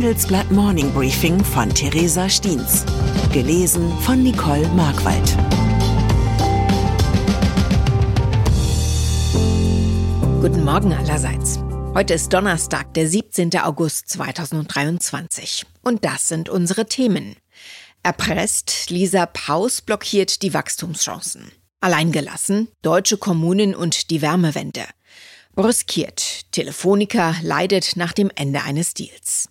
Handelsblatt Morning Briefing von Theresa Stiens. Gelesen von Nicole Markwald. Guten Morgen allerseits. Heute ist Donnerstag, der 17. August 2023. Und das sind unsere Themen. Erpresst, Lisa Paus blockiert die Wachstumschancen. Alleingelassen, deutsche Kommunen und die Wärmewende. Brüskiert, Telefonica leidet nach dem Ende eines Deals.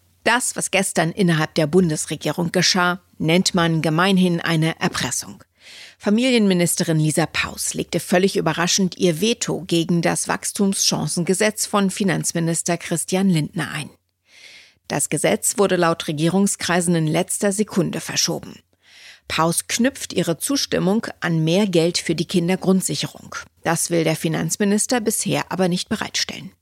Das, was gestern innerhalb der Bundesregierung geschah, nennt man gemeinhin eine Erpressung. Familienministerin Lisa Paus legte völlig überraschend ihr Veto gegen das Wachstumschancengesetz von Finanzminister Christian Lindner ein. Das Gesetz wurde laut Regierungskreisen in letzter Sekunde verschoben. Paus knüpft ihre Zustimmung an mehr Geld für die Kindergrundsicherung. Das will der Finanzminister bisher aber nicht bereitstellen.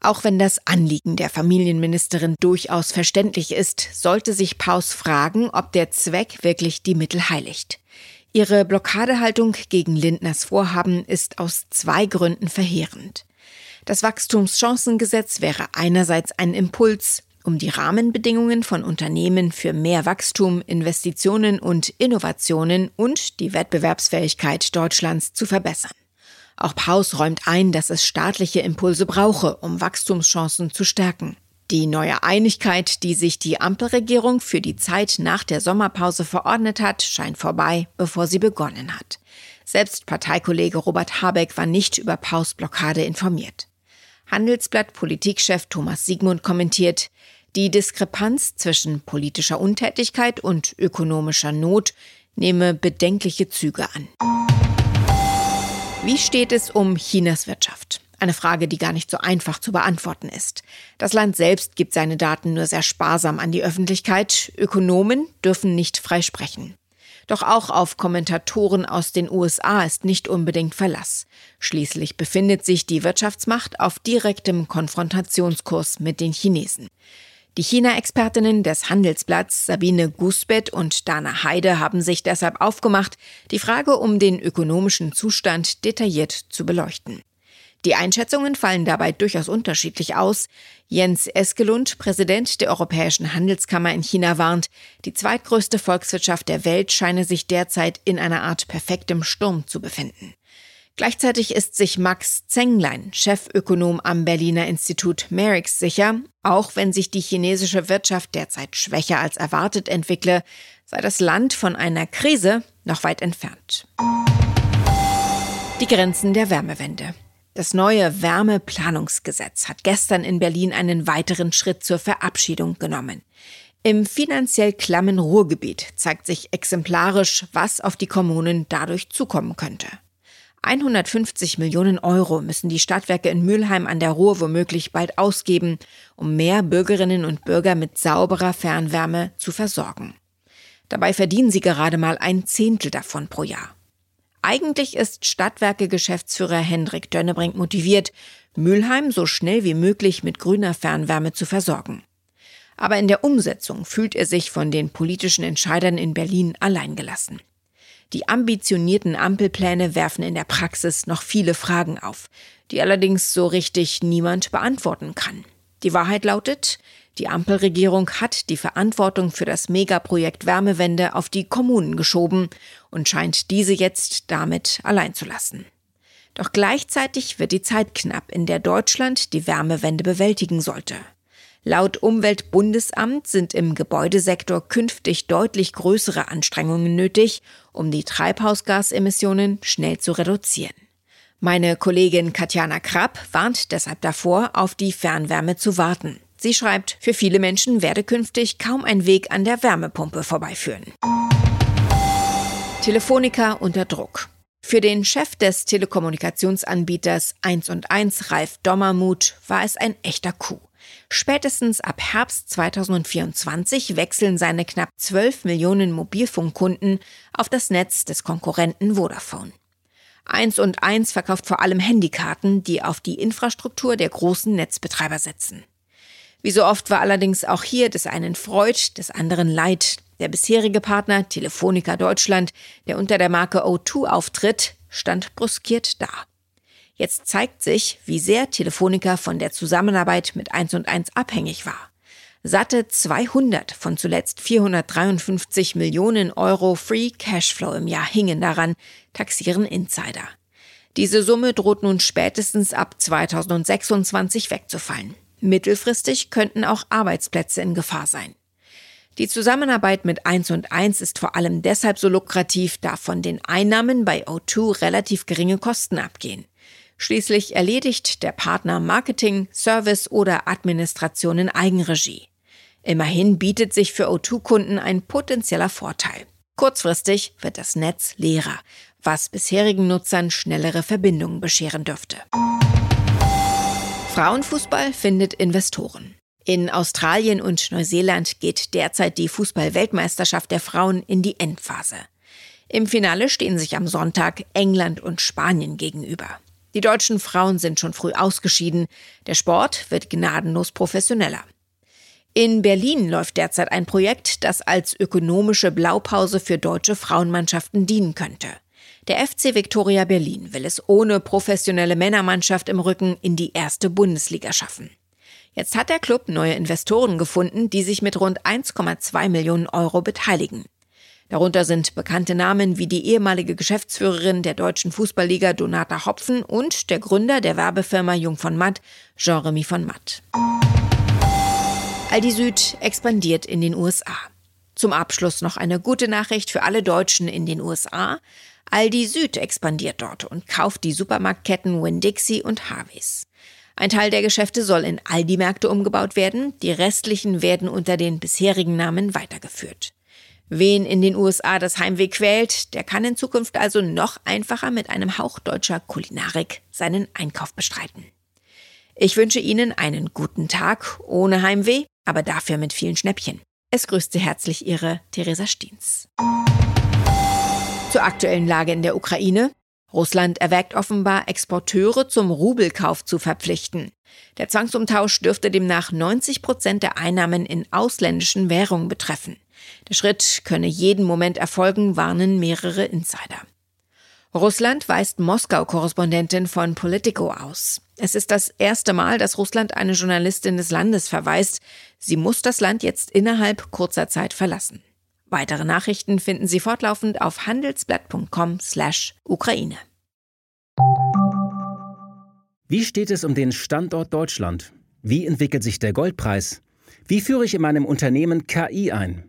Auch wenn das Anliegen der Familienministerin durchaus verständlich ist, sollte sich Paus fragen, ob der Zweck wirklich die Mittel heiligt. Ihre Blockadehaltung gegen Lindners Vorhaben ist aus zwei Gründen verheerend. Das Wachstumschancengesetz wäre einerseits ein Impuls, um die Rahmenbedingungen von Unternehmen für mehr Wachstum, Investitionen und Innovationen und die Wettbewerbsfähigkeit Deutschlands zu verbessern. Auch Paus räumt ein, dass es staatliche Impulse brauche, um Wachstumschancen zu stärken. Die neue Einigkeit, die sich die Ampelregierung für die Zeit nach der Sommerpause verordnet hat, scheint vorbei, bevor sie begonnen hat. Selbst Parteikollege Robert Habeck war nicht über Paus Blockade informiert. Handelsblatt Politikchef Thomas Siegmund kommentiert, die Diskrepanz zwischen politischer Untätigkeit und ökonomischer Not nehme bedenkliche Züge an. Wie steht es um Chinas Wirtschaft? Eine Frage, die gar nicht so einfach zu beantworten ist. Das Land selbst gibt seine Daten nur sehr sparsam an die Öffentlichkeit. Ökonomen dürfen nicht frei sprechen. Doch auch auf Kommentatoren aus den USA ist nicht unbedingt Verlass. Schließlich befindet sich die Wirtschaftsmacht auf direktem Konfrontationskurs mit den Chinesen. Die China-Expertinnen des Handelsblatts Sabine Gusbett und Dana Heide haben sich deshalb aufgemacht, die Frage um den ökonomischen Zustand detailliert zu beleuchten. Die Einschätzungen fallen dabei durchaus unterschiedlich aus. Jens Eskelund, Präsident der Europäischen Handelskammer in China, warnt, die zweitgrößte Volkswirtschaft der Welt scheine sich derzeit in einer Art perfektem Sturm zu befinden. Gleichzeitig ist sich Max Zenglein, Chefökonom am Berliner Institut Merix, sicher, auch wenn sich die chinesische Wirtschaft derzeit schwächer als erwartet entwickle, sei das Land von einer Krise noch weit entfernt. Die Grenzen der Wärmewende. Das neue Wärmeplanungsgesetz hat gestern in Berlin einen weiteren Schritt zur Verabschiedung genommen. Im finanziell klammen Ruhrgebiet zeigt sich exemplarisch, was auf die Kommunen dadurch zukommen könnte. 150 Millionen Euro müssen die Stadtwerke in Mülheim an der Ruhr womöglich bald ausgeben, um mehr Bürgerinnen und Bürger mit sauberer Fernwärme zu versorgen. Dabei verdienen sie gerade mal ein Zehntel davon pro Jahr. Eigentlich ist Stadtwerke-Geschäftsführer Hendrik Dönnebrink motiviert, Mülheim so schnell wie möglich mit grüner Fernwärme zu versorgen. Aber in der Umsetzung fühlt er sich von den politischen Entscheidern in Berlin alleingelassen. Die ambitionierten Ampelpläne werfen in der Praxis noch viele Fragen auf, die allerdings so richtig niemand beantworten kann. Die Wahrheit lautet, die Ampelregierung hat die Verantwortung für das Megaprojekt Wärmewende auf die Kommunen geschoben und scheint diese jetzt damit allein zu lassen. Doch gleichzeitig wird die Zeit knapp, in der Deutschland die Wärmewende bewältigen sollte. Laut Umweltbundesamt sind im Gebäudesektor künftig deutlich größere Anstrengungen nötig, um die Treibhausgasemissionen schnell zu reduzieren. Meine Kollegin Katjana Krapp warnt deshalb davor, auf die Fernwärme zu warten. Sie schreibt, für viele Menschen werde künftig kaum ein Weg an der Wärmepumpe vorbeiführen. Telefonica unter Druck. Für den Chef des Telekommunikationsanbieters 1 und 1, Ralf Dommermuth, war es ein echter Coup. Spätestens ab Herbst 2024 wechseln seine knapp 12 Millionen Mobilfunkkunden auf das Netz des Konkurrenten Vodafone. 1 und 1 verkauft vor allem Handykarten, die auf die Infrastruktur der großen Netzbetreiber setzen. Wie so oft war allerdings auch hier des einen Freud, des anderen Leid. Der bisherige Partner Telefonica Deutschland, der unter der Marke O2 auftritt, stand bruskiert da. Jetzt zeigt sich, wie sehr Telefonica von der Zusammenarbeit mit 1 und 1 abhängig war. Satte 200 von zuletzt 453 Millionen Euro Free Cashflow im Jahr hingen daran, taxieren Insider. Diese Summe droht nun spätestens ab 2026 wegzufallen. Mittelfristig könnten auch Arbeitsplätze in Gefahr sein. Die Zusammenarbeit mit 1 und 1 ist vor allem deshalb so lukrativ, da von den Einnahmen bei O2 relativ geringe Kosten abgehen. Schließlich erledigt der Partner Marketing, Service oder Administration in Eigenregie. Immerhin bietet sich für O2-Kunden ein potenzieller Vorteil. Kurzfristig wird das Netz leerer, was bisherigen Nutzern schnellere Verbindungen bescheren dürfte. Frauenfußball findet Investoren. In Australien und Neuseeland geht derzeit die Fußball-Weltmeisterschaft der Frauen in die Endphase. Im Finale stehen sich am Sonntag England und Spanien gegenüber. Die deutschen Frauen sind schon früh ausgeschieden. Der Sport wird gnadenlos professioneller. In Berlin läuft derzeit ein Projekt, das als ökonomische Blaupause für deutsche Frauenmannschaften dienen könnte. Der FC Viktoria Berlin will es ohne professionelle Männermannschaft im Rücken in die erste Bundesliga schaffen. Jetzt hat der Club neue Investoren gefunden, die sich mit rund 1,2 Millionen Euro beteiligen. Darunter sind bekannte Namen wie die ehemalige Geschäftsführerin der deutschen Fußballliga Donata Hopfen und der Gründer der Werbefirma Jung von Matt, Jean-Remy von Matt. Aldi Süd expandiert in den USA. Zum Abschluss noch eine gute Nachricht für alle Deutschen in den USA. Aldi Süd expandiert dort und kauft die Supermarktketten Winn-Dixie und Harveys. Ein Teil der Geschäfte soll in Aldi-Märkte umgebaut werden, die restlichen werden unter den bisherigen Namen weitergeführt. Wen in den USA das Heimweh quält, der kann in Zukunft also noch einfacher mit einem Hauch deutscher Kulinarik seinen Einkauf bestreiten. Ich wünsche Ihnen einen guten Tag ohne Heimweh, aber dafür mit vielen Schnäppchen. Es grüßt Sie herzlich Ihre Theresa Stiens. Zur aktuellen Lage in der Ukraine. Russland erwägt offenbar, Exporteure zum Rubelkauf zu verpflichten. Der Zwangsumtausch dürfte demnach 90 Prozent der Einnahmen in ausländischen Währungen betreffen. Der Schritt könne jeden Moment erfolgen, warnen mehrere Insider. Russland weist Moskau-Korrespondentin von Politico aus. Es ist das erste Mal, dass Russland eine Journalistin des Landes verweist. Sie muss das Land jetzt innerhalb kurzer Zeit verlassen. Weitere Nachrichten finden Sie fortlaufend auf handelsblatt.com/Ukraine. Wie steht es um den Standort Deutschland? Wie entwickelt sich der Goldpreis? Wie führe ich in meinem Unternehmen KI ein?